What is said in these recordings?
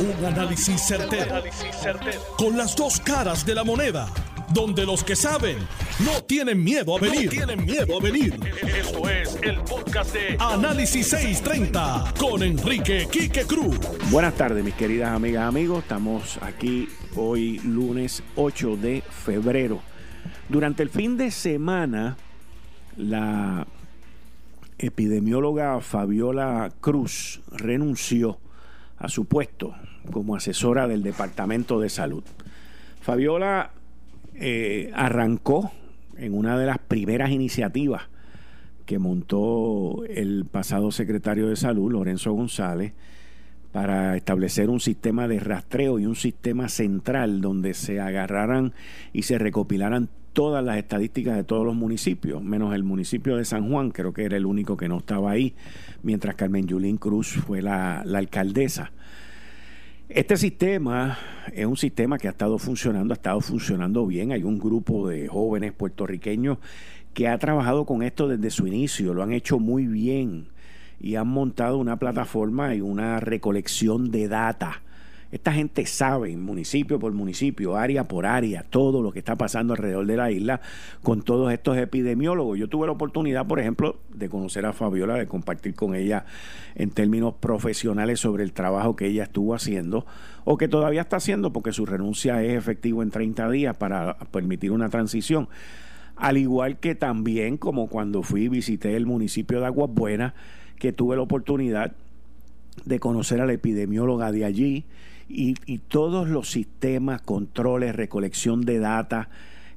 Un análisis certero, Con las dos caras de la moneda. Donde los que saben no tienen miedo a venir. tienen miedo a venir. Esto es el podcast de Análisis 630 con Enrique Quique Cruz. Buenas tardes, mis queridas amigas, amigos. Estamos aquí hoy, lunes 8 de febrero. Durante el fin de semana, la epidemióloga Fabiola Cruz renunció a su puesto como asesora del Departamento de Salud. Fabiola eh, arrancó en una de las primeras iniciativas que montó el pasado secretario de Salud, Lorenzo González, para establecer un sistema de rastreo y un sistema central donde se agarraran y se recopilaran todas las estadísticas de todos los municipios, menos el municipio de San Juan, creo que era el único que no estaba ahí, mientras Carmen Yulín Cruz fue la, la alcaldesa. Este sistema es un sistema que ha estado funcionando, ha estado funcionando bien. Hay un grupo de jóvenes puertorriqueños que ha trabajado con esto desde su inicio, lo han hecho muy bien y han montado una plataforma y una recolección de data esta gente sabe, municipio por municipio, área por área, todo lo que está pasando alrededor de la isla con todos estos epidemiólogos. Yo tuve la oportunidad, por ejemplo, de conocer a Fabiola, de compartir con ella en términos profesionales sobre el trabajo que ella estuvo haciendo o que todavía está haciendo porque su renuncia es efectiva en 30 días para permitir una transición. Al igual que también como cuando fui y visité el municipio de Aguas Buenas, que tuve la oportunidad de conocer a la epidemióloga de allí y, todos los sistemas, controles, recolección de data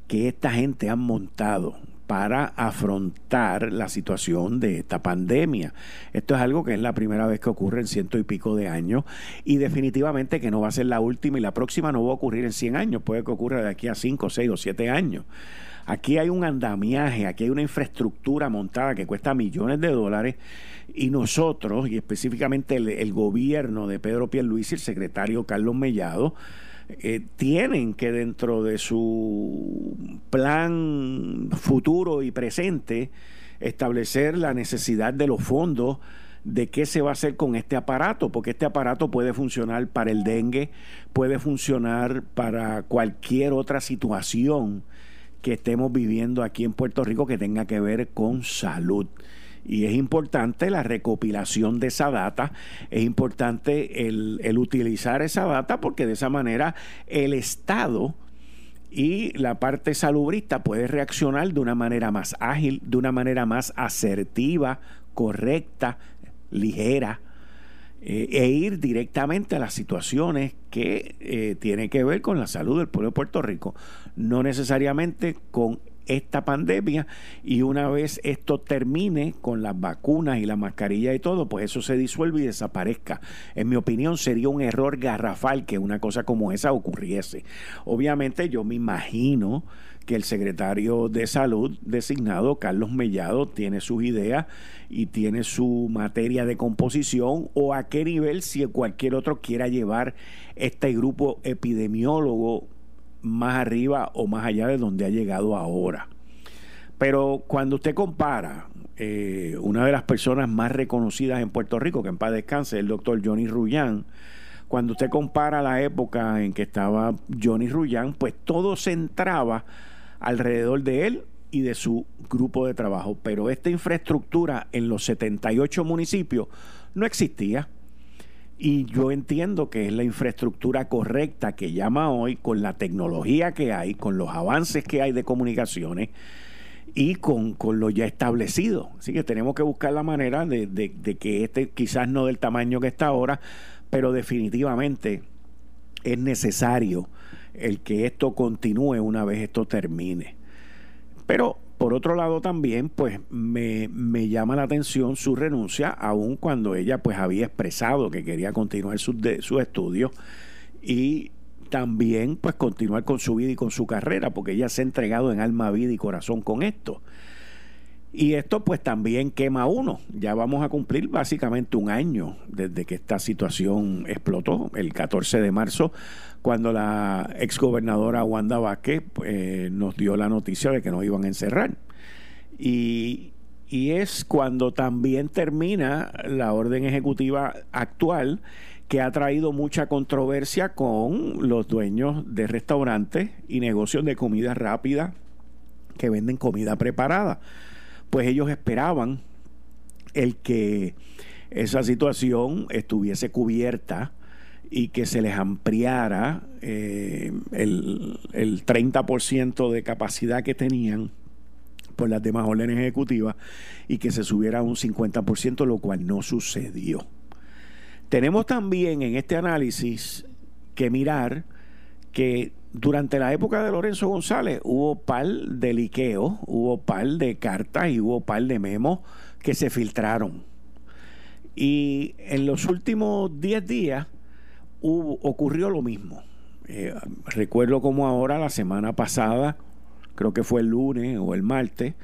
que esta gente ha montado para afrontar la situación de esta pandemia. Esto es algo que es la primera vez que ocurre en ciento y pico de años y definitivamente que no va a ser la última y la próxima no va a ocurrir en 100 años, puede que ocurra de aquí a 5, 6 o 7 años. Aquí hay un andamiaje, aquí hay una infraestructura montada que cuesta millones de dólares y nosotros, y específicamente el, gobierno de Pedro Pierluisi, el secretario Carlos Mellado, eh, tienen que dentro de su plan futuro y presente establecer la necesidad de los fondos de qué se va a hacer con este aparato, porque este aparato puede funcionar para el dengue, puede funcionar para cualquier otra situación que estemos viviendo aquí en Puerto Rico que tenga que ver con salud. Y es importante la recopilación de esa data, es importante el, el utilizar esa data porque de esa manera el Estado y la parte salubrista puede reaccionar de una manera más ágil, de una manera más asertiva, correcta, ligera, eh, e ir directamente a las situaciones que eh, tienen que ver con la salud del pueblo de Puerto Rico, no necesariamente con esta pandemia y una vez esto termine con las vacunas y la mascarilla y todo, pues eso se disuelve y desaparezca. En mi opinión sería un error garrafal que una cosa como esa ocurriese. Obviamente yo me imagino que el secretario de salud designado, Carlos Mellado, tiene sus ideas y tiene su materia de composición o a qué nivel si cualquier otro quiera llevar este grupo epidemiólogo más arriba o más allá de donde ha llegado ahora. Pero cuando usted compara eh, una de las personas más reconocidas en Puerto Rico, que en paz descanse, el doctor Johnny Rullán, cuando usted compara la época en que estaba Johnny Rullán, pues todo se entraba alrededor de él y de su grupo de trabajo. Pero esta infraestructura en los 78 municipios no existía. Y yo entiendo que es la infraestructura correcta que llama hoy con la tecnología que hay, con los avances que hay de comunicaciones y con, lo ya establecido. Así que tenemos que buscar la manera de, de que este quizás no del tamaño que está ahora, pero definitivamente es necesario el que esto continúe una vez esto termine. Pero por otro lado también, pues me, llama la atención su renuncia, aun cuando ella pues había expresado que quería continuar sus su estudios y también pues continuar con su vida y con su carrera, porque ella se ha entregado en alma, vida y corazón con esto. Y esto pues también quema uno. Ya vamos a cumplir básicamente un año desde que esta situación explotó, el 14 de marzo, cuando la exgobernadora Wanda Vázquez pues, nos dio la noticia de que nos iban a encerrar. Y es cuando también termina la orden ejecutiva actual que ha traído mucha controversia con los dueños de restaurantes y negocios de comida rápida que venden comida preparada. Pues ellos esperaban el que esa situación estuviese cubierta y que se les ampliara eh, el, el 30% de capacidad que tenían por las demás órdenes ejecutivas y que se subiera a un 50%, lo cual no sucedió. Tenemos también en este análisis que mirar que durante la época de Lorenzo González hubo par de liqueos, hubo par de cartas y hubo par de memos que se filtraron. Y en los últimos 10 días ocurrió lo mismo. Eh, recuerdo como ahora, la semana pasada, creo que fue el lunes o el martes,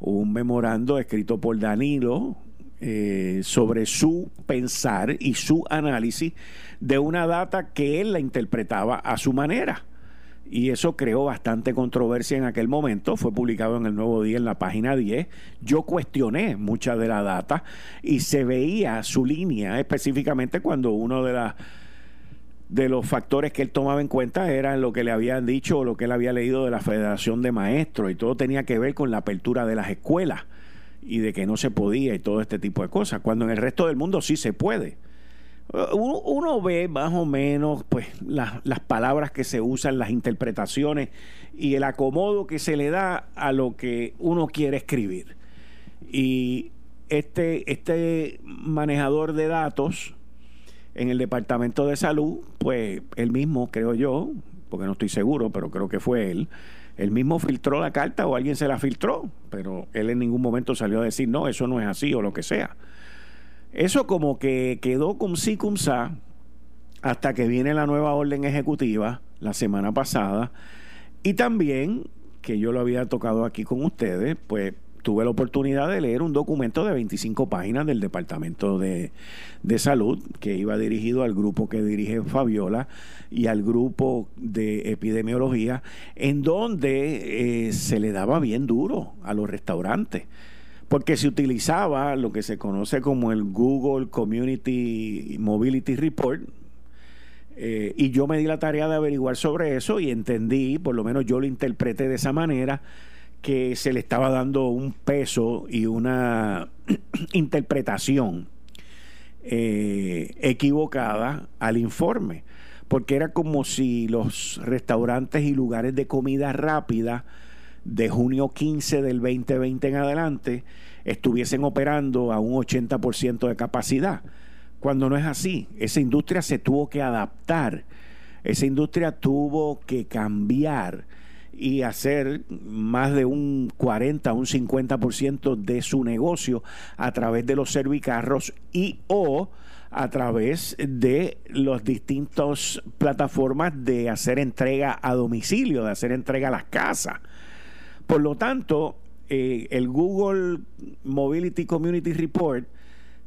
hubo un memorando escrito por Danilo eh, sobre su pensar y su análisis de una data que él la interpretaba a su manera. Y eso creó bastante controversia en aquel momento. Fue publicado en el Nuevo Día en la página 10. Yo cuestioné mucha de la data y se veía su línea específicamente cuando uno de las de los factores que él tomaba en cuenta eran lo que le habían dicho o lo que él había leído de la Federación de Maestros y todo tenía que ver con la apertura de las escuelas y de que no se podía y todo este tipo de cosas, cuando en el resto del mundo sí se puede. Uno, ve más o menos pues las, las palabras que se usan, las interpretaciones y el acomodo que se le da a lo que uno quiere escribir. Y este, este manejador de datos en el Departamento de Salud, pues él mismo, creo yo, porque no estoy seguro, pero creo que fue él, él mismo filtró la carta o alguien se la filtró, pero él en ningún momento salió a decir, no, eso no es así o lo que sea. Eso como que quedó cum si cum sa hasta que viene la nueva orden ejecutiva la semana pasada. Y también que yo lo había tocado aquí con ustedes, pues tuve la oportunidad de leer un documento de 25 páginas del Departamento de, Salud que iba dirigido al grupo que dirige Fabiola y al grupo de epidemiología, en donde eh, se le daba bien duro a los restaurantes porque se utilizaba lo que se conoce como el Google Community Mobility Report. Eh, y yo me di la tarea de averiguar sobre eso y entendí, por lo menos yo lo interpreté de esa manera, que se le estaba dando un peso y una interpretación eh, equivocada al informe, porque era como si los restaurantes y lugares de comida rápida de junio 15 del 2020 en adelante estuviesen operando a un 80% de capacidad, cuando no es así. Esa industria se tuvo que adaptar, esa industria tuvo que cambiar y hacer más de un 40, un 50% de su negocio a través de los servicarros y o a través de las distintas plataformas de hacer entrega a domicilio, de hacer entrega a las casas. Por lo tanto, eh, el Google Mobility Community Report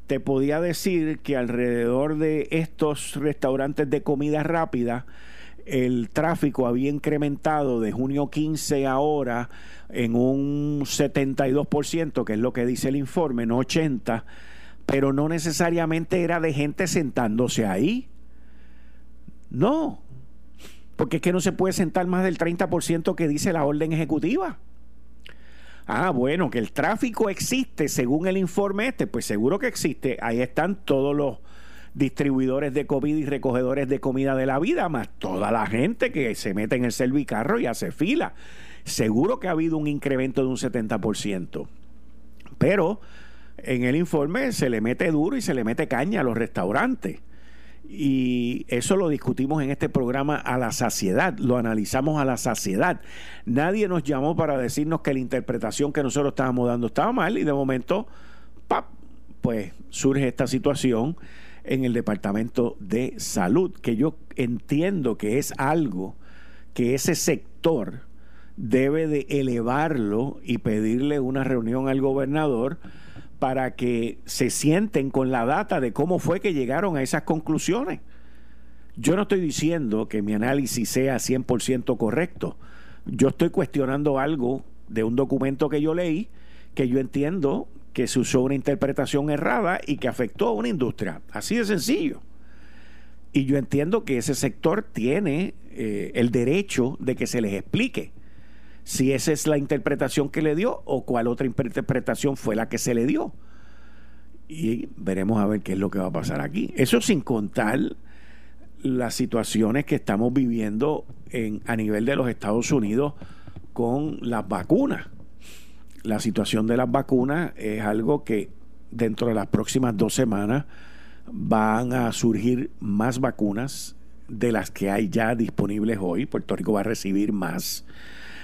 te podía decir que alrededor de estos restaurantes de comida rápida, el tráfico había incrementado de junio 15 ahora en un 72%, que es lo que dice el informe, no 80%, pero no necesariamente era de gente sentándose ahí. No, porque es que no se puede sentar más del 30% que dice la orden ejecutiva. Ah, bueno, que el tráfico existe según el informe este, pues seguro que existe. Ahí están todos los distribuidores de comida y recogedores de comida de la vida, más toda la gente que se mete en el servicarro y hace fila. Seguro que ha habido un incremento de un 70%. Pero en el informe se le mete duro y se le mete caña a los restaurantes. Y eso lo discutimos en este programa a la saciedad, lo analizamos a la saciedad. Nadie nos llamó para decirnos que la interpretación que nosotros estábamos dando estaba mal y de momento, ¡pap! pues surge esta situación en el Departamento de Salud, que yo entiendo que es algo que ese sector debe de elevarlo y pedirle una reunión al gobernador para que se sienten con la data de cómo fue que llegaron a esas conclusiones. Yo no estoy diciendo que mi análisis sea 100% correcto. Yo estoy cuestionando algo de un documento que yo leí que yo entiendo que se usó una interpretación errada y que afectó a una industria. Así de sencillo. Y yo entiendo que ese sector tiene eh, el derecho de que se les explique si esa es la interpretación que le dio o cuál otra interpretación fue la que se le dio. Y veremos a ver qué es lo que va a pasar aquí. Eso sin contar las situaciones que estamos viviendo en, a nivel de los Estados Unidos con las vacunas. La situación de las vacunas es algo que dentro de las próximas dos semanas van a surgir más vacunas de las que hay ya disponibles hoy. Puerto Rico va a recibir más.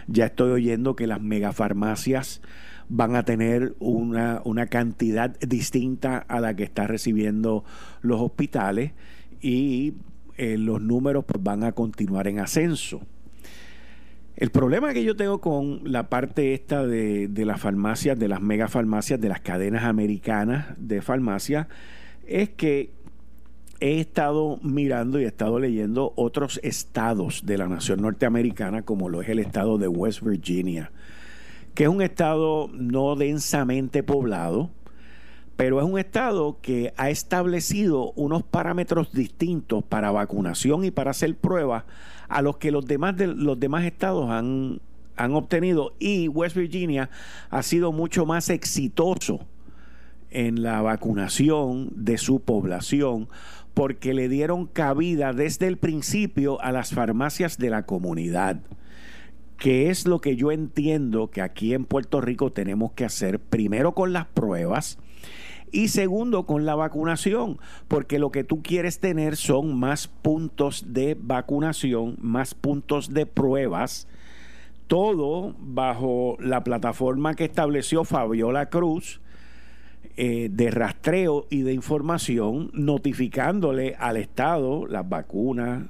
Ya estoy oyendo que las megafarmacias van a tener una, una cantidad distinta a la que está recibiendo los hospitales y eh, los números pues, van a continuar en ascenso. El problema que yo tengo con la parte esta de, de las farmacias, de las megafarmacias, de las cadenas americanas de farmacia, es que he estado mirando y he estado leyendo otros estados de la nación norteamericana, como lo es el estado de West Virginia, que es un estado no densamente poblado, pero es un estado que ha establecido unos parámetros distintos para vacunación y para hacer pruebas a los que los demás, de, los demás estados han, han obtenido. Y West Virginia ha sido mucho más exitoso en la vacunación de su población porque le dieron cabida desde el principio a las farmacias de la comunidad que es lo que yo entiendo que aquí en Puerto Rico tenemos que hacer primero con las pruebas y segundo, con la vacunación, porque lo que tú quieres tener son más puntos de vacunación, más puntos de pruebas, todo bajo la plataforma que estableció Fabiola Cruz eh, de rastreo y de información, notificándole al Estado las vacunas,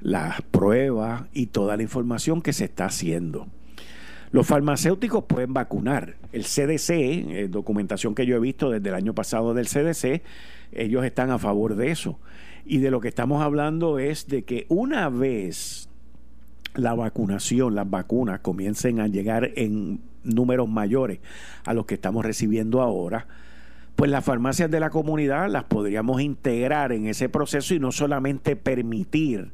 las pruebas y toda la información que se está haciendo. Los farmacéuticos pueden vacunar. El CDC, eh, documentación que yo he visto desde el año pasado del CDC, ellos están a favor de eso. Y de lo que estamos hablando es de que una vez la vacunación, las vacunas comiencen a llegar en números mayores a los que estamos recibiendo ahora, pues las farmacias de la comunidad las podríamos integrar en ese proceso y no solamente permitir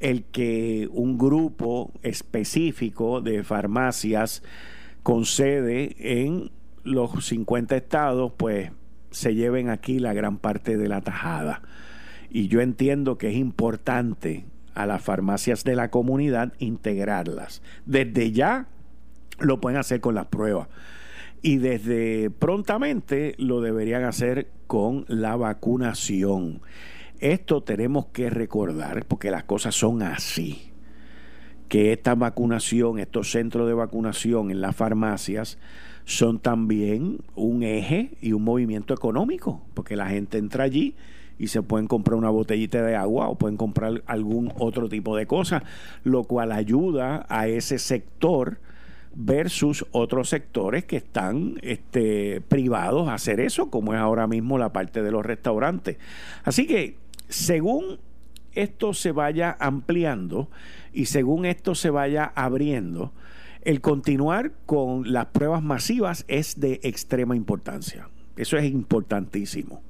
el que un grupo específico de farmacias con sede en los 50 estados, pues se lleven aquí la gran parte de la tajada. Y yo entiendo que es importante a las farmacias de la comunidad integrarlas. Desde ya lo pueden hacer con las pruebas. Y desde prontamente lo deberían hacer con la vacunación. Esto tenemos que recordar, porque las cosas son así, que esta vacunación, estos centros de vacunación en las farmacias, son también un eje y un movimiento económico, porque la gente entra allí y se pueden comprar una botellita de agua o pueden comprar algún otro tipo de cosa, lo cual ayuda a ese sector versus otros sectores que están este, privados a hacer eso, como es ahora mismo la parte de los restaurantes. Así que según esto se vaya ampliando y según esto se vaya abriendo, el continuar con las pruebas masivas es de extrema importancia. Eso es importantísimo.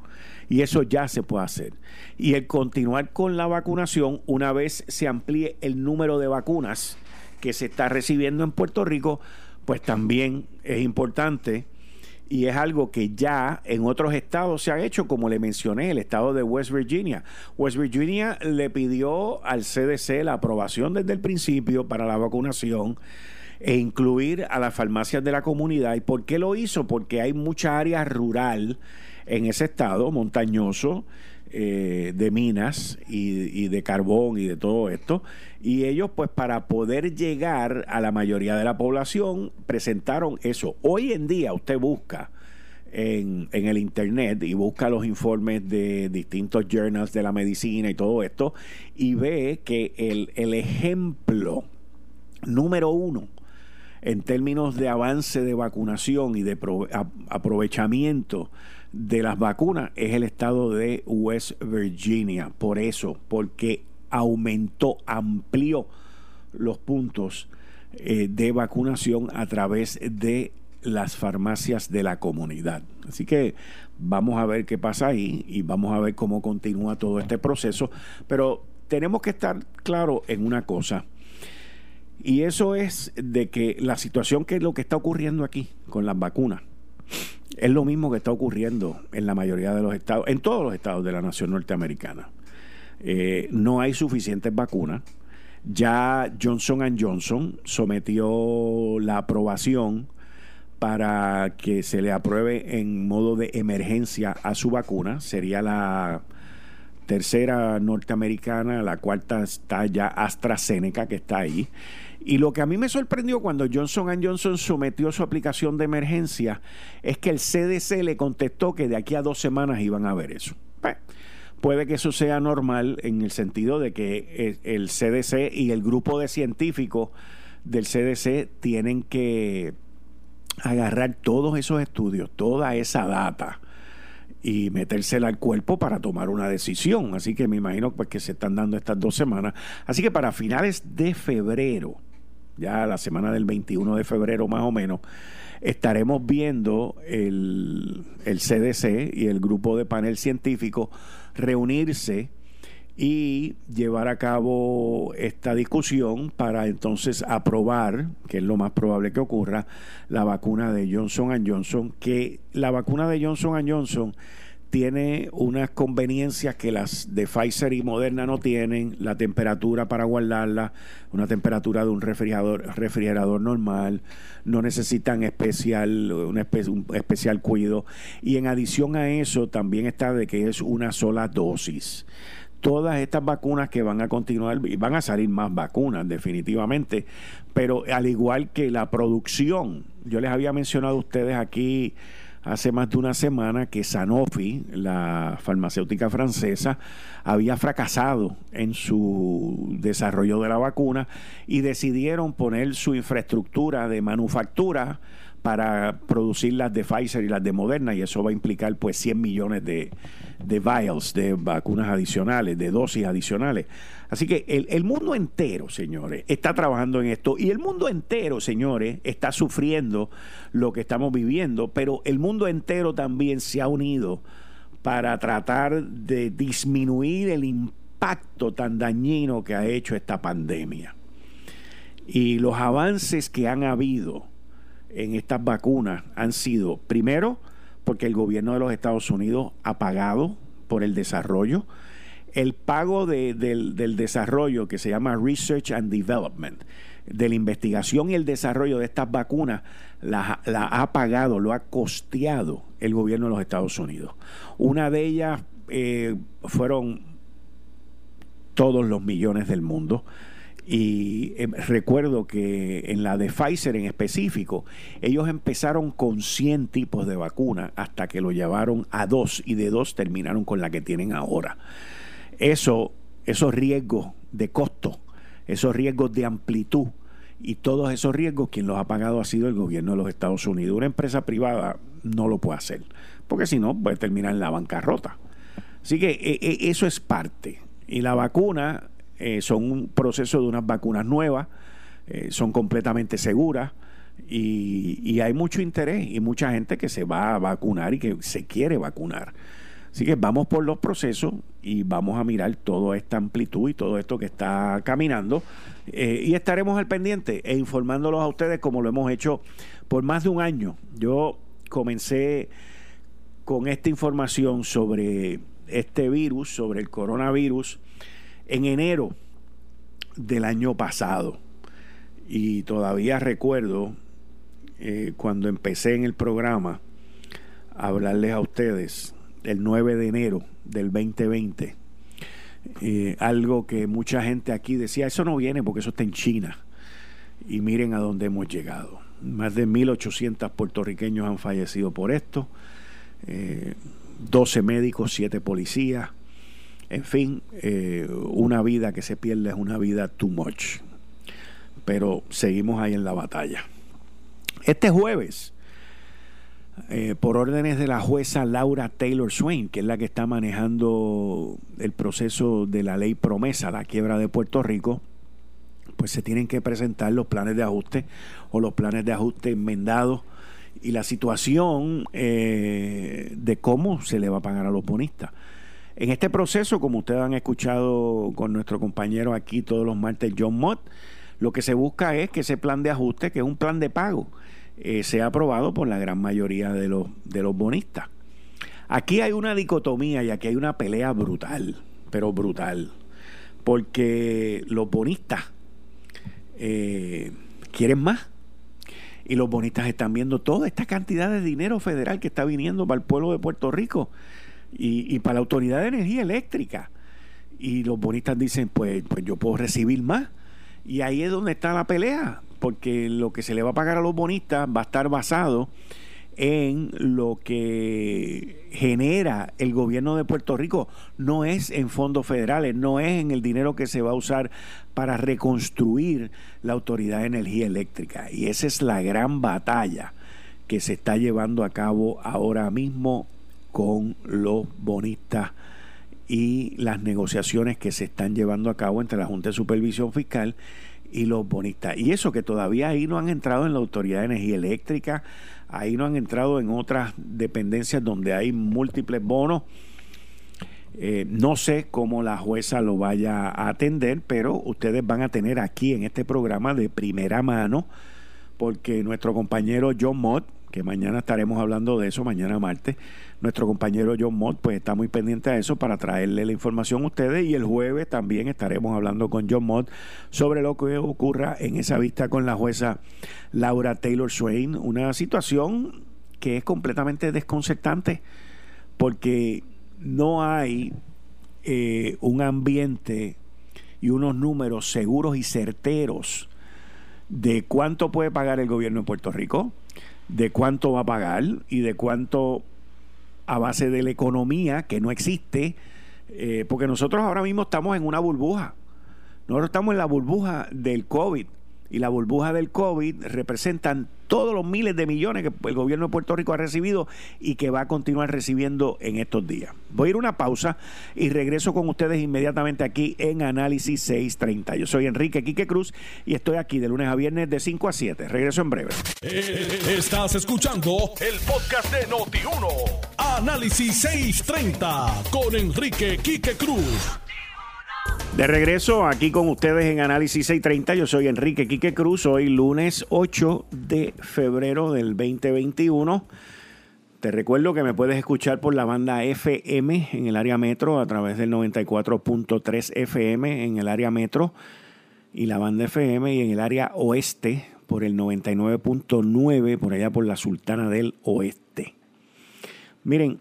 Y eso ya se puede hacer. Y el continuar con la vacunación, una vez se amplíe el número de vacunas que se está recibiendo en Puerto Rico, pues también es importante y es algo que ya en otros estados se ha hecho, como le mencioné, el estado de West Virginia. West Virginia le pidió al CDC la aprobación desde el principio para la vacunación e incluir a las farmacias de la comunidad. ¿Y por qué lo hizo? Porque hay mucha área rural en ese estado, montañoso, eh, de minas y, de carbón y de todo esto. Y ellos, pues para poder llegar a la mayoría de la población, presentaron eso. Hoy en día usted busca en, en el Internet y busca los informes de distintos journals de la medicina y todo esto, y ve que el, el ejemplo número uno en términos de avance de vacunación y de aprovechamiento de las vacunas es el estado de West Virginia. Por eso, porque aumentó, amplió los puntos eh, de vacunación a través de las farmacias de la comunidad. Así que vamos a ver qué pasa ahí y vamos a ver cómo continúa todo este proceso. Pero tenemos que estar claros en una cosa. Y eso es de que la situación que es lo que está ocurriendo aquí con las vacunas es lo mismo que está ocurriendo en la mayoría de los estados, en todos los estados de la nación norteamericana. Eh, no hay suficientes vacunas. Ya Johnson Johnson sometió la aprobación para que se le apruebe en modo de emergencia a su vacuna. Sería la tercera norteamericana, la cuarta está ya AstraZeneca, que está ahí. Y lo que a mí me sorprendió cuando Johnson Johnson sometió su aplicación de emergencia es que el CDC le contestó que de aquí a dos semanas iban a ver eso. Pues, puede que eso sea normal en el sentido de que el CDC y el grupo de científicos del CDC tienen que agarrar todos esos estudios, toda esa data y metérsela al cuerpo para tomar una decisión. Así que me imagino pues, que se están dando estas dos semanas. Así que para finales de febrero, ya la semana del 21 de febrero más o menos, estaremos viendo el, el CDC y el grupo de panel científico reunirse y llevar a cabo esta discusión para entonces aprobar, que es lo más probable que ocurra, la vacuna de Johnson Johnson, que la vacuna de Johnson Johnson tiene unas conveniencias que las de Pfizer y Moderna no tienen, la temperatura para guardarla, una temperatura de un refrigerador, refrigerador normal, no necesitan especial, un, especial cuidado y en adición a eso también está de que es una sola dosis. Todas estas vacunas que van a continuar, y van a salir más vacunas definitivamente, pero al igual que la producción, yo les había mencionado a ustedes aquí hace más de una semana que Sanofi, la farmacéutica francesa, había fracasado en su desarrollo de la vacuna y decidieron poner su infraestructura de manufactura para producir las de Pfizer y las de Moderna y eso va a implicar pues 100 millones de, de vials, de vacunas adicionales, de dosis adicionales. Así que el, el, mundo entero, señores, está trabajando en esto y el mundo entero, señores, está sufriendo lo que estamos viviendo, pero el mundo entero también se ha unido para tratar de disminuir el impacto tan dañino que ha hecho esta pandemia. Y los avances que han habido en estas vacunas han sido, primero, porque el gobierno de los Estados Unidos ha pagado por el desarrollo. El pago del, desarrollo que se llama Research and Development, de la investigación y el desarrollo de estas vacunas, la, ha pagado, lo ha costeado el gobierno de los Estados Unidos. Una de ellas eh, fueron todos los millones del mundo. Y em, recuerdo que en la de Pfizer en específico, ellos empezaron con 100 tipos de vacuna hasta que lo llevaron a dos y de dos terminaron con la que tienen ahora. Eso, esos riesgos de costo, esos riesgos de amplitud y todos esos riesgos, quien los ha pagado ha sido el gobierno de los Estados Unidos. Una empresa privada no lo puede hacer, porque si no puede terminar en la bancarrota. Así que e, e, eso es parte. Y la vacuna eh, son un proceso de unas vacunas nuevas, eh, son completamente seguras y, hay mucho interés y mucha gente que se va a vacunar y que se quiere vacunar. Así que vamos por los procesos y vamos a mirar toda esta amplitud y todo esto que está caminando eh, y estaremos al pendiente e informándolos a ustedes como lo hemos hecho por más de un año. Yo comencé con esta información sobre este virus, sobre el coronavirus, en enero del año pasado. Y todavía recuerdo eh, cuando empecé en el programa a hablarles a ustedes el 9 de enero del 2020. Eh, algo que mucha gente aquí decía, eso no viene porque eso está en China. Y miren a dónde hemos llegado. Más de 1.800 puertorriqueños han fallecido por esto. 12 eh, médicos, 7 policías, en fin, eh, una vida que se pierde es una vida too much. Pero seguimos ahí en la batalla. Este jueves, eh, por órdenes de la jueza Laura Taylor Swain, que es la que está manejando el proceso de la ley promesa, la quiebra de Puerto Rico, pues se tienen que presentar los planes de ajuste o los planes de ajuste enmendados y la situación eh, de cómo se le va a pagar a los bonistas. En este proceso, como ustedes han escuchado con nuestro compañero aquí todos los martes, John Mott, lo que se busca es que ese plan de ajuste, que es un plan de pago, eh, sea aprobado por la gran mayoría de los, bonistas. Aquí hay una dicotomía y aquí hay una pelea brutal, pero brutal, porque los bonistas eh, quieren más y los bonistas están viendo toda esta cantidad de dinero federal que está viniendo para el pueblo de Puerto Rico y, para la Autoridad de Energía Eléctrica. Y los bonistas dicen, pues, pues yo puedo recibir más. Y ahí es donde está la pelea, porque lo que se le va a pagar a los bonistas va a estar basado en lo que genera el gobierno de Puerto Rico, no es en fondos federales, no es en el dinero que se va a usar para reconstruir la Autoridad de Energía Eléctrica. Y esa es la gran batalla que se está llevando a cabo ahora mismo con los bonistas y las negociaciones que se están llevando a cabo entre la Junta de Supervisión Fiscal y los bonistas. Y eso que todavía ahí no han entrado en la Autoridad de Energía Eléctrica, ahí no han entrado en otras dependencias donde hay múltiples bonos. Eh, no sé cómo la jueza lo vaya a atender, pero ustedes van a tener aquí en este programa de primera mano, porque nuestro compañero John Mott, que mañana estaremos hablando de eso, mañana martes, nuestro compañero John Mott pues está muy pendiente a eso para traerle la información a ustedes y el jueves también estaremos hablando con John Mott sobre lo que ocurra en esa vista con la jueza Laura Taylor Swain, una situación que es completamente desconcertante porque no hay eh, un ambiente y unos números seguros y certeros de cuánto puede pagar el gobierno de Puerto Rico, de cuánto va a pagar y de cuánto a base de la economía que no existe, eh, porque nosotros ahora mismo estamos en una burbuja. Nosotros estamos en la burbuja del COVID y la burbuja del COVID representan todos los miles de millones que el gobierno de Puerto Rico ha recibido y que va a continuar recibiendo en estos días. Voy a ir a una pausa y regreso con ustedes inmediatamente aquí en Análisis 630. Yo soy Enrique Quique Cruz y estoy aquí de lunes a viernes de 5 a 7. Regreso en breve. Estás escuchando el podcast de Noti1. Análisis 630 con Enrique Quique Cruz. De regreso aquí con ustedes en Análisis 630, yo soy Enrique Quique Cruz, hoy lunes 8 de febrero del 2021. Te recuerdo que me puedes escuchar por la banda FM en el área metro a través del 94.3 FM en el área metro y la banda FM y en el área oeste por el 99.9 por allá por la Sultana del Oeste. Miren,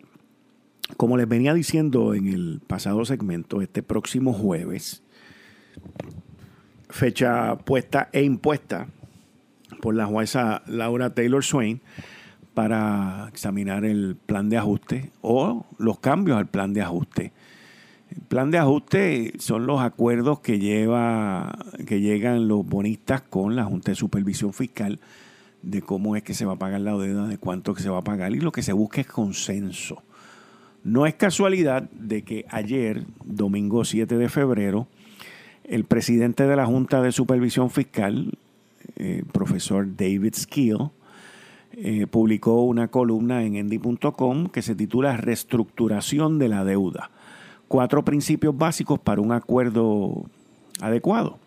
como les venía diciendo en el pasado segmento, este próximo jueves, fecha puesta e impuesta por la jueza Laura Taylor Swain para examinar el plan de ajuste o los cambios al plan de ajuste. El plan de ajuste son los acuerdos que lleva que llegan los bonistas con la Junta de Supervisión Fiscal de cómo es que se va a pagar la deuda, de cuánto que se va a pagar y lo que se busca es consenso. No es casualidad de que ayer, domingo 7 de febrero, el presidente de la Junta de Supervisión Fiscal, eh, profesor David Skill, eh, publicó una columna en endy.com que se titula Reestructuración de la deuda. Cuatro principios básicos para un acuerdo adecuado.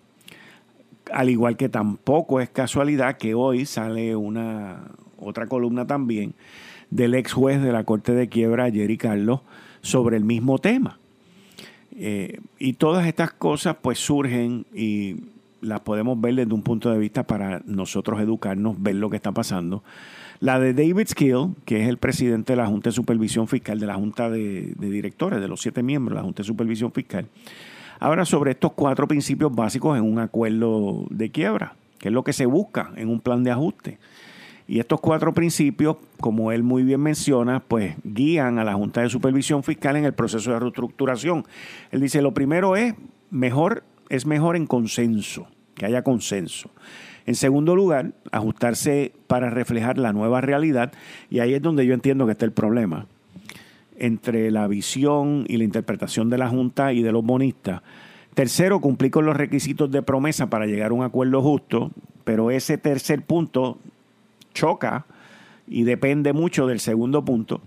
Al igual que tampoco es casualidad que hoy sale una otra columna también del ex juez de la Corte de Quiebra, Jerry Carlos, sobre el mismo tema. Eh, y todas estas cosas pues surgen y las podemos ver desde un punto de vista para nosotros educarnos, ver lo que está pasando. La de David Skill, que es el presidente de la Junta de Supervisión Fiscal, de la Junta de, de Directores, de los siete miembros de la Junta de Supervisión Fiscal, habla sobre estos cuatro principios básicos en un acuerdo de quiebra, que es lo que se busca en un plan de ajuste. Y estos cuatro principios, como él muy bien menciona, pues guían a la Junta de Supervisión Fiscal en el proceso de reestructuración. Él dice, lo primero es mejor, es mejor en consenso, que haya consenso. En segundo lugar, ajustarse para reflejar la nueva realidad, y ahí es donde yo entiendo que está el problema, entre la visión y la interpretación de la Junta y de los bonistas. Tercero, cumplir con los requisitos de promesa para llegar a un acuerdo justo, pero ese tercer punto choca y depende mucho del segundo punto.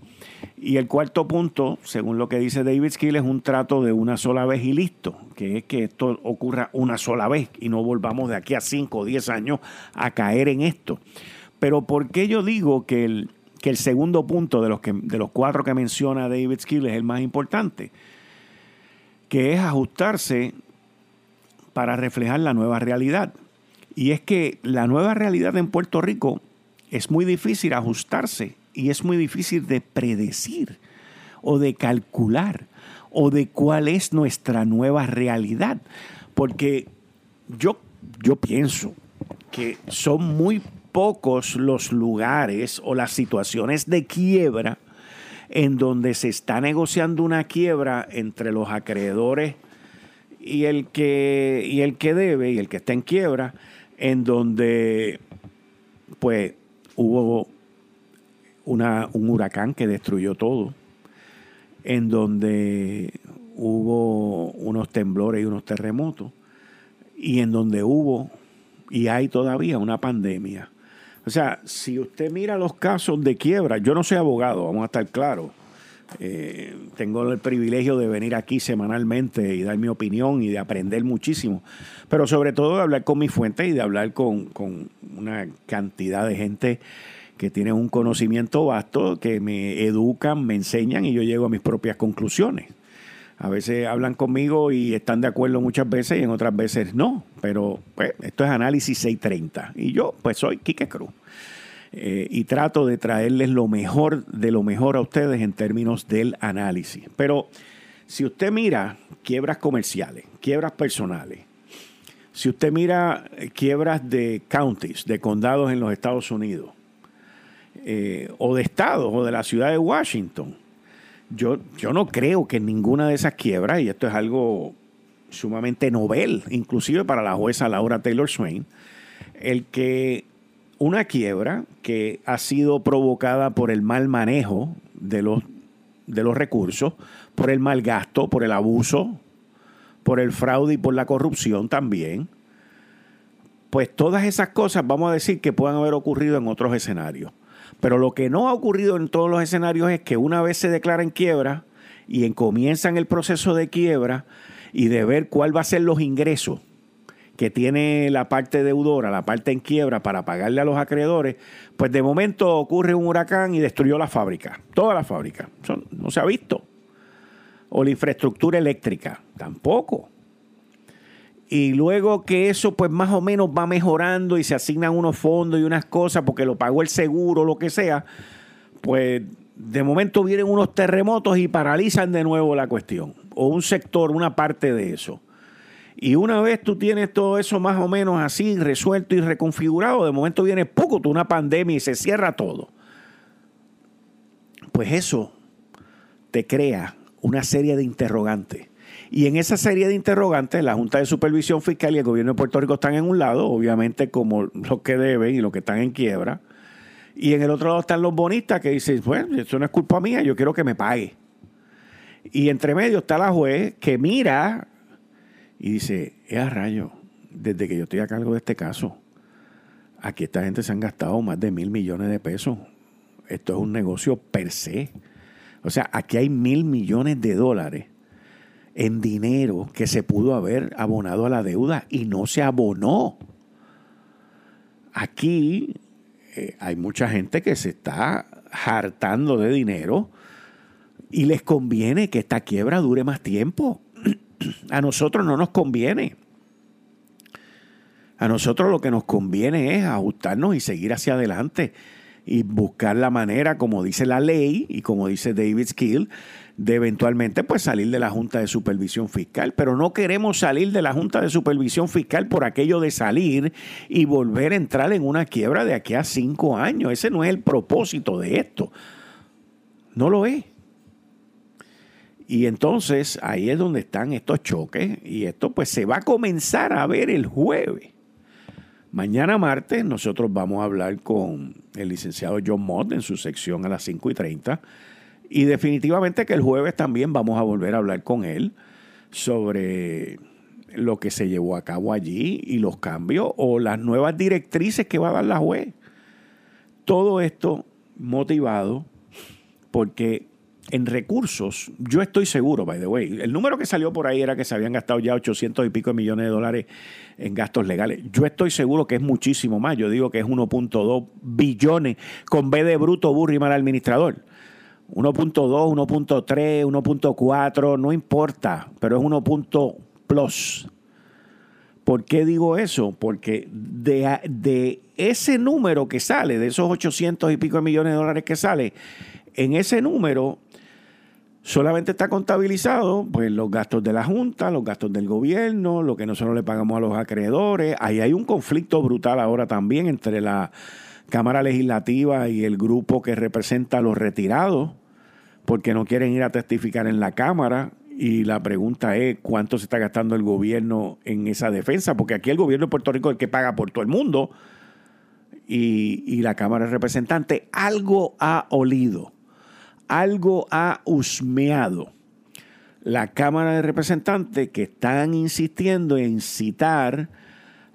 Y el cuarto punto, según lo que dice David Skill, es un trato de una sola vez y listo, que es que esto ocurra una sola vez y no volvamos de aquí a 5 o 10 años a caer en esto. Pero ¿por qué yo digo que el, que el segundo punto de los, que, de los cuatro que menciona David Skill es el más importante? Que es ajustarse para reflejar la nueva realidad. Y es que la nueva realidad en Puerto Rico es muy difícil ajustarse y es muy difícil de predecir o de calcular o de cuál es nuestra nueva realidad. Porque yo, yo pienso que son muy pocos los lugares o las situaciones de quiebra en donde se está negociando una quiebra entre los acreedores y el que, y el que debe y el que está en quiebra, en donde pues hubo una, un huracán que destruyó todo, en donde hubo unos temblores y unos terremotos, y en donde hubo y hay todavía una pandemia. O sea, si usted mira los casos de quiebra, yo no soy abogado, vamos a estar claros. Eh, tengo el privilegio de venir aquí semanalmente y dar mi opinión y de aprender muchísimo, pero sobre todo de hablar con mi fuente y de hablar con, con una cantidad de gente que tienen un conocimiento vasto, que me educan, me enseñan y yo llego a mis propias conclusiones. A veces hablan conmigo y están de acuerdo muchas veces y en otras veces no, pero pues, esto es análisis 630 y yo pues soy Quique Cruz. Eh, y trato de traerles lo mejor de lo mejor a ustedes en términos del análisis. Pero si usted mira quiebras comerciales, quiebras personales, si usted mira quiebras de counties, de condados en los Estados Unidos, eh, o de estados o de la ciudad de Washington. Yo, yo no creo que ninguna de esas quiebras, y esto es algo sumamente novel, inclusive para la jueza Laura Taylor Swain, el que una quiebra que ha sido provocada por el mal manejo de los, de los recursos, por el mal gasto, por el abuso, por el fraude y por la corrupción también, pues todas esas cosas vamos a decir que puedan haber ocurrido en otros escenarios. Pero lo que no ha ocurrido en todos los escenarios es que una vez se declara en quiebra y en, comienzan el proceso de quiebra y de ver cuál va a ser los ingresos que tiene la parte deudora, la parte en quiebra para pagarle a los acreedores, pues de momento ocurre un huracán y destruyó la fábrica, toda la fábrica. No se ha visto. O la infraestructura eléctrica, tampoco y luego que eso pues más o menos va mejorando y se asignan unos fondos y unas cosas porque lo pagó el seguro o lo que sea, pues de momento vienen unos terremotos y paralizan de nuevo la cuestión, o un sector, una parte de eso. Y una vez tú tienes todo eso más o menos así resuelto y reconfigurado, de momento viene poco una pandemia y se cierra todo. Pues eso te crea una serie de interrogantes y en esa serie de interrogantes, la Junta de Supervisión Fiscal y el gobierno de Puerto Rico están en un lado, obviamente como los que deben y los que están en quiebra. Y en el otro lado están los bonistas que dicen, bueno, eso no es culpa mía, yo quiero que me pague. Y entre medio está la juez que mira y dice, es a rayo, desde que yo estoy a cargo de este caso, aquí esta gente se han gastado más de mil millones de pesos. Esto es un negocio per se. O sea, aquí hay mil millones de dólares en dinero que se pudo haber abonado a la deuda y no se abonó. Aquí eh, hay mucha gente que se está hartando de dinero y les conviene que esta quiebra dure más tiempo. A nosotros no nos conviene. A nosotros lo que nos conviene es ajustarnos y seguir hacia adelante y buscar la manera, como dice la ley y como dice David Skill, de eventualmente pues salir de la Junta de Supervisión Fiscal, pero no queremos salir de la Junta de Supervisión Fiscal por aquello de salir y volver a entrar en una quiebra de aquí a cinco años. Ese no es el propósito de esto. No lo es. Y entonces ahí es donde están estos choques y esto pues se va a comenzar a ver el jueves. Mañana martes nosotros vamos a hablar con el licenciado John Mott en su sección a las 5 y 30 y definitivamente que el jueves también vamos a volver a hablar con él sobre lo que se llevó a cabo allí y los cambios o las nuevas directrices que va a dar la juez. Todo esto motivado porque en recursos, yo estoy seguro, by the way, el número que salió por ahí era que se habían gastado ya 800 y pico de millones de dólares en gastos legales. Yo estoy seguro que es muchísimo más. Yo digo que es 1.2 billones con B de bruto, burro y mal administrador. 1.2, 1.3, 1.4, no importa, pero es 1. plus. ¿Por qué digo eso? Porque de, de ese número que sale, de esos 800 y pico de millones de dólares que sale, en ese número solamente está contabilizado pues los gastos de la Junta, los gastos del gobierno, lo que nosotros le pagamos a los acreedores. Ahí hay un conflicto brutal ahora también entre la Cámara Legislativa y el grupo que representa a los retirados, porque no quieren ir a testificar en la Cámara. Y la pregunta es cuánto se está gastando el gobierno en esa defensa, porque aquí el gobierno de Puerto Rico es el que paga por todo el mundo y, y la Cámara de Representantes algo ha olido algo ha husmeado la Cámara de Representantes que están insistiendo en citar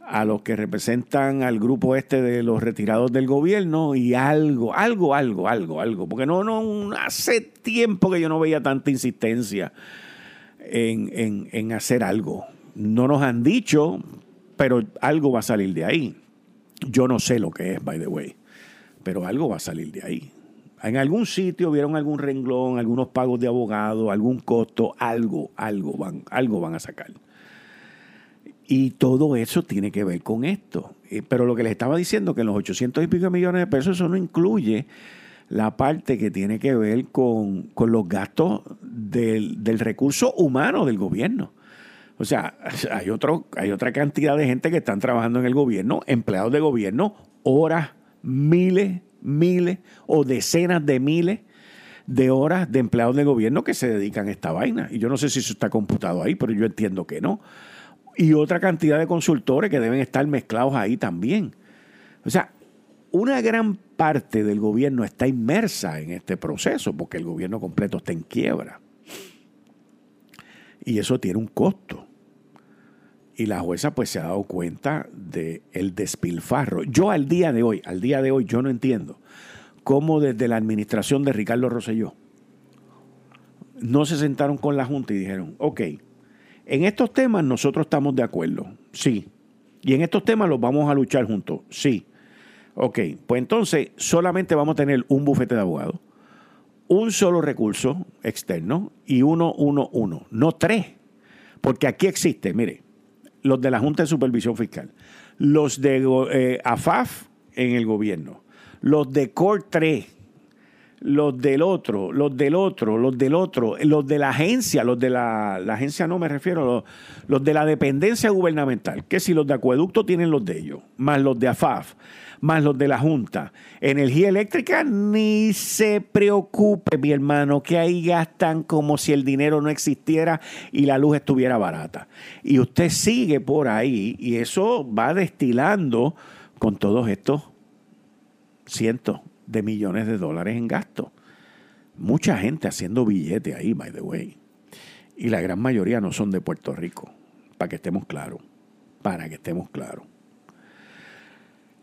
a los que representan al grupo este de los retirados del gobierno y algo, algo, algo, algo, algo, porque no, no, hace tiempo que yo no veía tanta insistencia en, en, en hacer algo. No nos han dicho, pero algo va a salir de ahí. Yo no sé lo que es, by the way, pero algo va a salir de ahí. En algún sitio vieron algún renglón, algunos pagos de abogado, algún costo, algo, algo van, algo van a sacar. Y todo eso tiene que ver con esto. Eh, pero lo que les estaba diciendo, que en los 800 y pico millones de pesos, eso no incluye la parte que tiene que ver con, los gastos del, del, recurso humano del gobierno. O sea, hay, otro, hay otra cantidad de gente que están trabajando en el gobierno, empleados de gobierno, horas, miles miles o decenas de miles de horas de empleados de gobierno que se dedican a esta vaina. Y yo no sé si eso está computado ahí, pero yo entiendo que no. Y otra cantidad de consultores que deben estar mezclados ahí también. O sea, una gran parte del gobierno está inmersa en este proceso porque el gobierno completo está en quiebra. Y eso tiene un costo. Y la jueza pues se ha dado cuenta del el despilfarro. Yo al día de hoy, al día de hoy yo no entiendo cómo desde la administración de Ricardo Rosselló no se sentaron con la Junta y dijeron, ok, en estos temas nosotros estamos de acuerdo, sí. Y en estos temas los vamos a luchar juntos, sí. Ok, pues entonces solamente vamos a tener un bufete de abogados, un solo recurso externo y uno, uno, uno, no tres. Porque aquí existe, mire, los de la Junta de Supervisión Fiscal, los de eh, AFAF en el gobierno, los de COR 3, los del otro, los del otro, los del otro, los de la agencia, los de la, agencia no me refiero, los, los, de la dependencia gubernamental, que si los de acueducto tienen los de ellos, más los de AFAF, más los de la Junta. Energía eléctrica, ni se preocupe, mi hermano, que ahí gastan como si el dinero no existiera y la luz estuviera barata. Y usted sigue por ahí y eso va destilando con todos estos cientos de millones de dólares en gasto. Mucha gente haciendo billete ahí, by the way. Y la gran mayoría no son de Puerto Rico, para que estemos claros, para que estemos claros.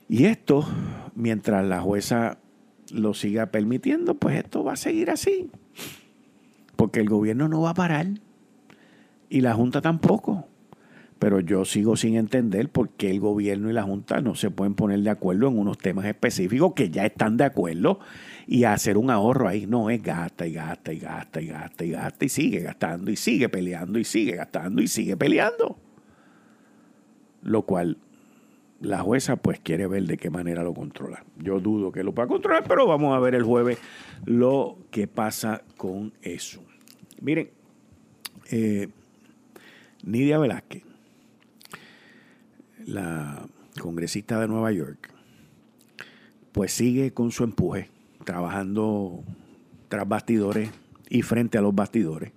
Y esto, mientras la jueza lo siga permitiendo, pues esto va a seguir así. Porque el gobierno no va a parar y la Junta tampoco. Pero yo sigo sin entender por qué el gobierno y la Junta no se pueden poner de acuerdo en unos temas específicos que ya están de acuerdo y hacer un ahorro ahí. No, es gasta y gasta y gasta y gasta y gasta y sigue gastando y sigue peleando y sigue gastando y sigue peleando. Lo cual la jueza pues quiere ver de qué manera lo controla. Yo dudo que lo pueda controlar, pero vamos a ver el jueves lo que pasa con eso. Miren, eh, Nidia Velázquez, la congresista de Nueva York, pues sigue con su empuje, trabajando tras bastidores y frente a los bastidores,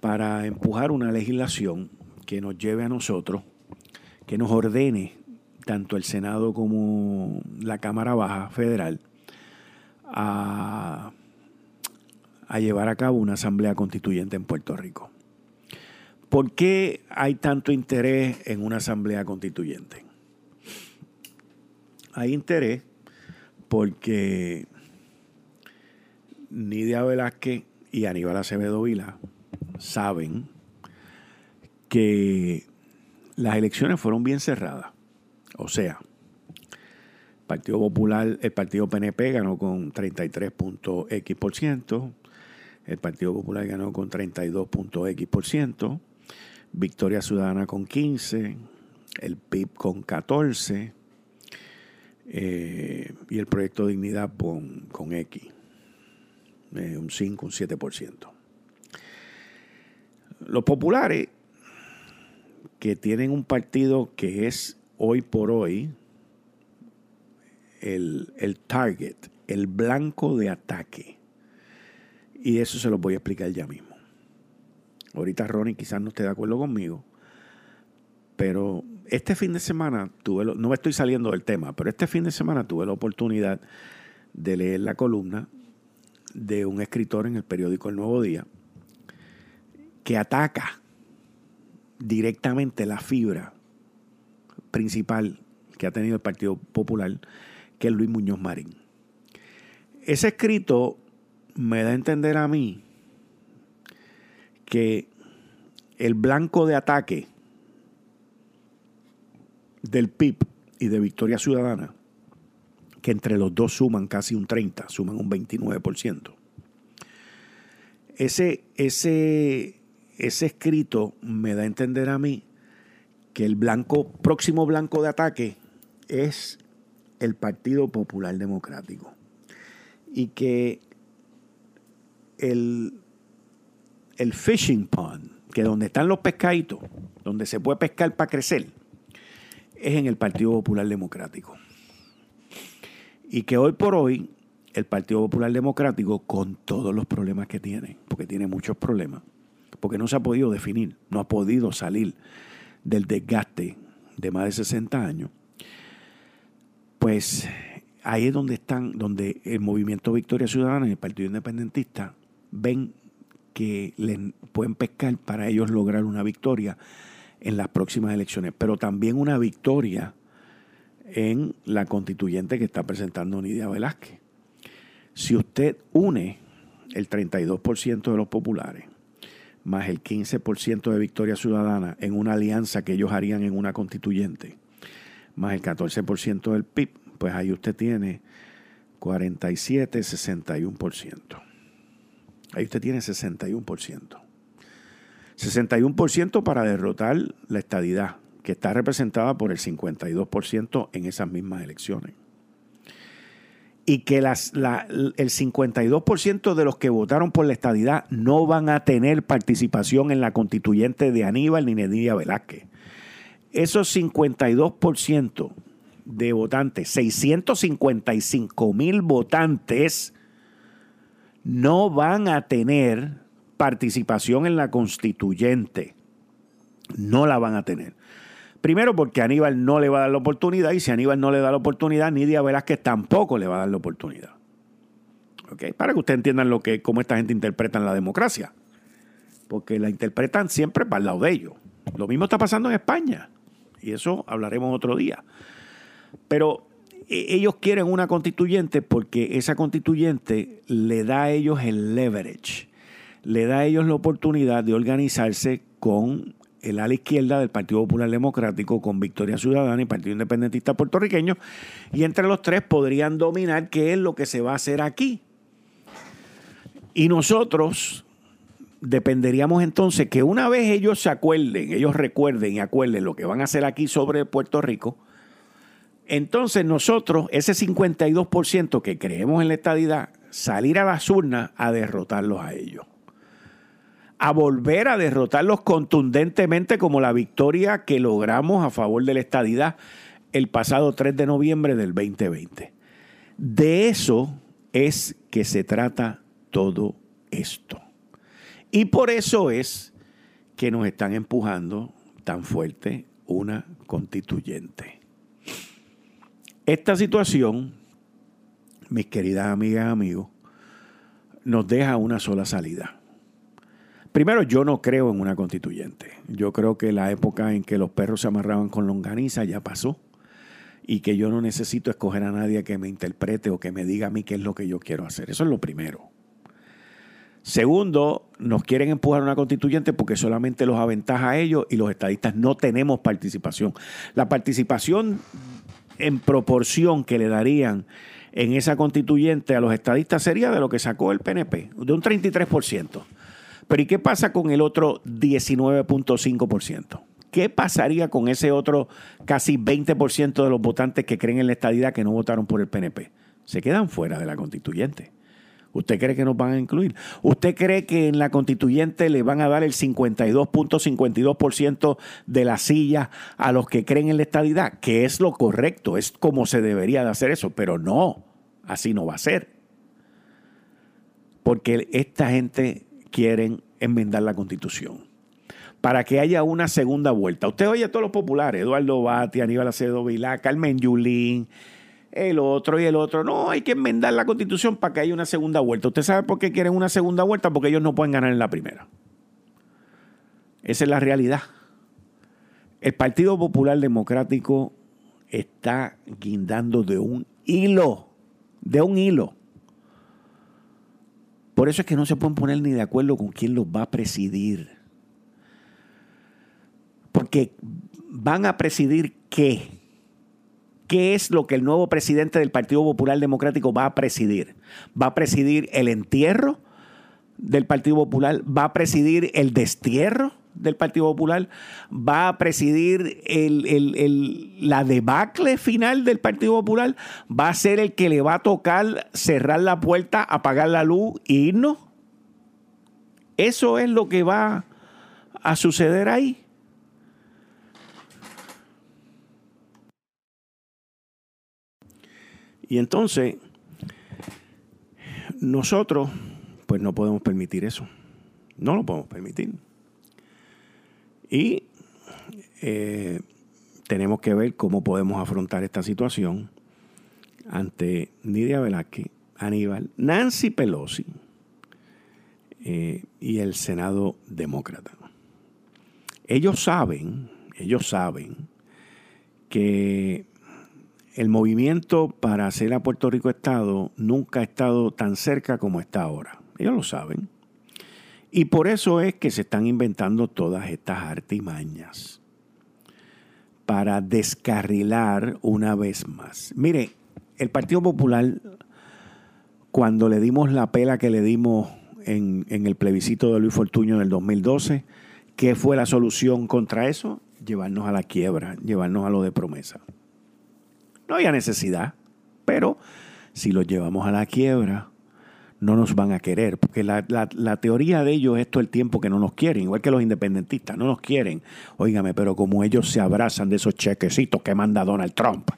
para empujar una legislación que nos lleve a nosotros que nos ordene tanto el Senado como la Cámara Baja Federal a, llevar a cabo una asamblea constituyente en Puerto Rico. ¿Por qué hay tanto interés en una asamblea constituyente? Hay interés porque Nidia Velázquez y Aníbal Acevedo Vila saben que las elecciones fueron bien cerradas. O sea, el Partido Popular, el Partido PNP ganó con 33.x por ciento, el Partido Popular ganó con 32.x por ciento, Victoria Ciudadana con 15, el PIB con 14 eh, y el Proyecto Dignidad con, con X, eh, un 5, un 7%. Los populares que tienen un partido que es hoy por hoy el, el target, el blanco de ataque. Y eso se lo voy a explicar ya mismo. Ahorita Ronnie quizás no esté de acuerdo conmigo, pero este fin de semana tuve, no me estoy saliendo del tema, pero este fin de semana tuve la oportunidad de leer la columna de un escritor en el periódico El Nuevo Día que ataca directamente la fibra principal que ha tenido el Partido Popular, que es Luis Muñoz Marín. Ese escrito me da a entender a mí que el blanco de ataque del PIB y de Victoria Ciudadana, que entre los dos suman casi un 30, suman un 29%. Ese, ese, ese escrito me da a entender a mí que el blanco, próximo blanco de ataque es el Partido Popular Democrático. Y que el, el fishing pond, que donde están los pescaditos, donde se puede pescar para crecer, es en el Partido Popular Democrático. Y que hoy por hoy el Partido Popular Democrático, con todos los problemas que tiene, porque tiene muchos problemas, porque no se ha podido definir, no ha podido salir del desgaste de más de 60 años, pues ahí es donde están, donde el movimiento Victoria Ciudadana y el Partido Independentista ven que les pueden pescar para ellos lograr una victoria en las próximas elecciones, pero también una victoria en la constituyente que está presentando Nidia Velázquez. Si usted une el 32% de los populares más el 15% de Victoria Ciudadana en una alianza que ellos harían en una constituyente, más el 14% del PIB, pues ahí usted tiene 47, 61%. Ahí usted tiene 61%. 61% para derrotar la estadidad, que está representada por el 52% en esas mismas elecciones. Y que las, el 52% de los que votaron por la estadidad no van a tener participación en la constituyente de Aníbal ni Nidia Velázquez. Esos 52% de votantes, 655 mil votantes, no van a tener participación en la constituyente. No la van a tener. Primero porque Aníbal no le va a dar la oportunidad y si Aníbal no le da la oportunidad, Nidia Velázquez tampoco le va a dar la oportunidad. ¿Okay? Para que ustedes entiendan lo que, cómo esta gente interpreta la democracia. Porque la interpretan siempre para el lado de ellos. Lo mismo está pasando en España. Y eso hablaremos otro día. Pero ellos quieren una constituyente porque esa constituyente le da a ellos el leverage le da a ellos la oportunidad de organizarse con el ala izquierda del Partido Popular Democrático, con Victoria Ciudadana y Partido Independentista Puertorriqueño, y entre los tres podrían dominar qué es lo que se va a hacer aquí. Y nosotros dependeríamos entonces que una vez ellos se acuerden, ellos recuerden y acuerden lo que van a hacer aquí sobre Puerto Rico, entonces nosotros, ese 52% que creemos en la estadidad, salir a las urnas a derrotarlos a ellos a volver a derrotarlos contundentemente como la victoria que logramos a favor de la estadidad el pasado 3 de noviembre del 2020. De eso es que se trata todo esto. Y por eso es que nos están empujando tan fuerte una constituyente. Esta situación, mis queridas amigas y amigos, nos deja una sola salida Primero, yo no creo en una constituyente. Yo creo que la época en que los perros se amarraban con longaniza ya pasó. y que yo no necesito escoger a nadie que me interprete o que me diga a mí qué es lo que yo quiero hacer. Eso es lo primero. Segundo, nos quieren empujar una constituyente porque solamente los aventaja a ellos y los estadistas no tenemos participación. La participación en proporción que le darían en esa constituyente a los estadistas sería de lo que sacó el PNP, de un 33%. Pero ¿y qué pasa con el otro 19.5%? ¿Qué pasaría con ese otro casi 20% de los votantes que creen en la estadidad que no votaron por el PNP? Se quedan fuera de la constituyente. ¿Usted cree que nos van a incluir? ¿Usted cree que en la constituyente le van a dar el 52.52% de la silla a los que creen en la estadidad? Que es lo correcto, es como se debería de hacer eso, pero no, así no va a ser. Porque esta gente quiere enmendar la constitución para que haya una segunda vuelta. Usted oye a todos los populares, Eduardo Bati, Aníbal Acedo Vilá, Carmen Yulín, el otro y el otro. No, hay que enmendar la constitución para que haya una segunda vuelta. ¿Usted sabe por qué quieren una segunda vuelta? Porque ellos no pueden ganar en la primera. Esa es la realidad. El Partido Popular Democrático está guindando de un hilo, de un hilo. Por eso es que no se pueden poner ni de acuerdo con quién los va a presidir. Porque van a presidir qué? ¿Qué es lo que el nuevo presidente del Partido Popular Democrático va a presidir? ¿Va a presidir el entierro del Partido Popular? ¿Va a presidir el destierro del Partido Popular? ¿Va a presidir la debacle final del Partido Popular? ¿Va a ser el que le va a tocar cerrar la puerta, apagar la luz e irnos? Eso es lo que va a suceder ahí. Y entonces, nosotros, pues no podemos permitir eso. No lo podemos permitir. Y eh, tenemos que ver cómo podemos afrontar esta situación ante Nidia Velázquez, Aníbal, Nancy Pelosi eh, y el Senado Demócrata. Ellos saben, ellos saben que el movimiento para hacer a Puerto Rico Estado nunca ha estado tan cerca como está ahora. Ellos lo saben. Y por eso es que se están inventando todas estas artimañas para descarrilar una vez más. Mire, el Partido Popular, cuando le dimos la pela que le dimos en, en el plebiscito de Luis Fortuño del 2012, ¿qué fue la solución contra eso? Llevarnos a la quiebra, llevarnos a lo de promesa. No había necesidad, pero si los llevamos a la quiebra, no nos van a querer, porque la, teoría de ellos es todo el tiempo que no nos quieren, igual que los independentistas, no nos quieren. Óigame, pero como ellos se abrazan de esos chequecitos que manda Donald Trump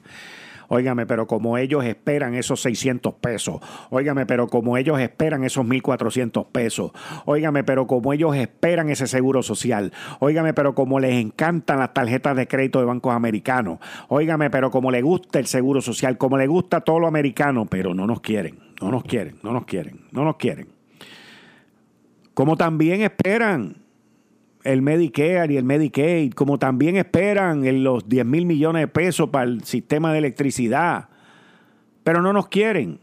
Óigame, pero como ellos esperan esos 600 pesos. Óigame, pero como ellos esperan esos 1.400 pesos. Óigame, pero como ellos esperan ese seguro social. Óigame, pero como les encantan las tarjetas de crédito de bancos americanos. Óigame, pero como les gusta el seguro social, como les gusta todo lo americano, pero no nos quieren, no nos quieren, no nos quieren, no nos quieren. Como también esperan el Medicare y el Medicaid, como también esperan los 10 mil millones de pesos para el sistema de electricidad, pero no nos quieren.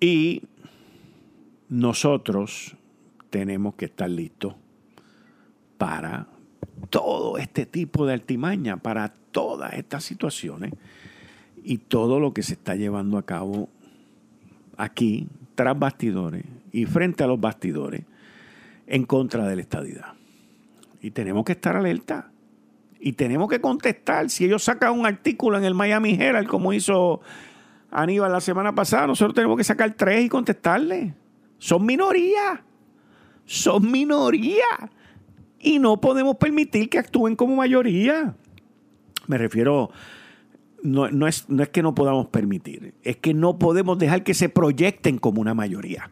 Y nosotros tenemos que estar listos para todo este tipo de altimaña, para todas estas situaciones y todo lo que se está llevando a cabo aquí, tras bastidores y frente a los bastidores en contra de la estadidad. Y tenemos que estar alerta. Y tenemos que contestar. Si ellos sacan un artículo en el Miami Herald, como hizo Aníbal la semana pasada, nosotros tenemos que sacar tres y contestarle. Son minoría. Son minoría. Y no podemos permitir que actúen como mayoría. Me refiero, no, no, es, no es que no podamos permitir, es que no podemos dejar que se proyecten como una mayoría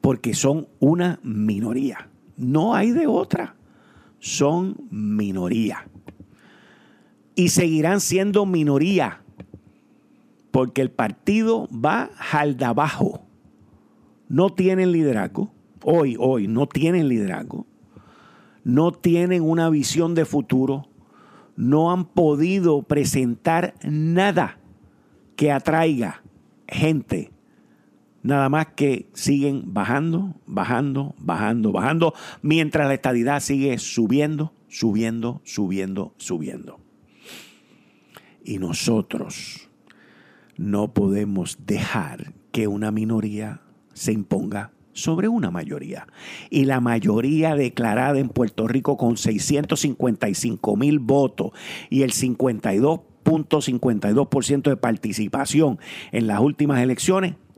porque son una minoría. No hay de otra. Son minoría. Y seguirán siendo minoría. Porque el partido va jalda abajo. No tienen liderazgo. Hoy, hoy, no tienen liderazgo. No tienen una visión de futuro. no han podido presentar nada que atraiga gente. Nada más que siguen bajando, bajando, bajando, bajando, mientras la estadidad sigue subiendo, subiendo, subiendo, subiendo. Y nosotros no podemos dejar que una minoría se imponga sobre una mayoría. Y la mayoría declarada en Puerto Rico con 655 mil votos y el 52.52% de participación en las últimas elecciones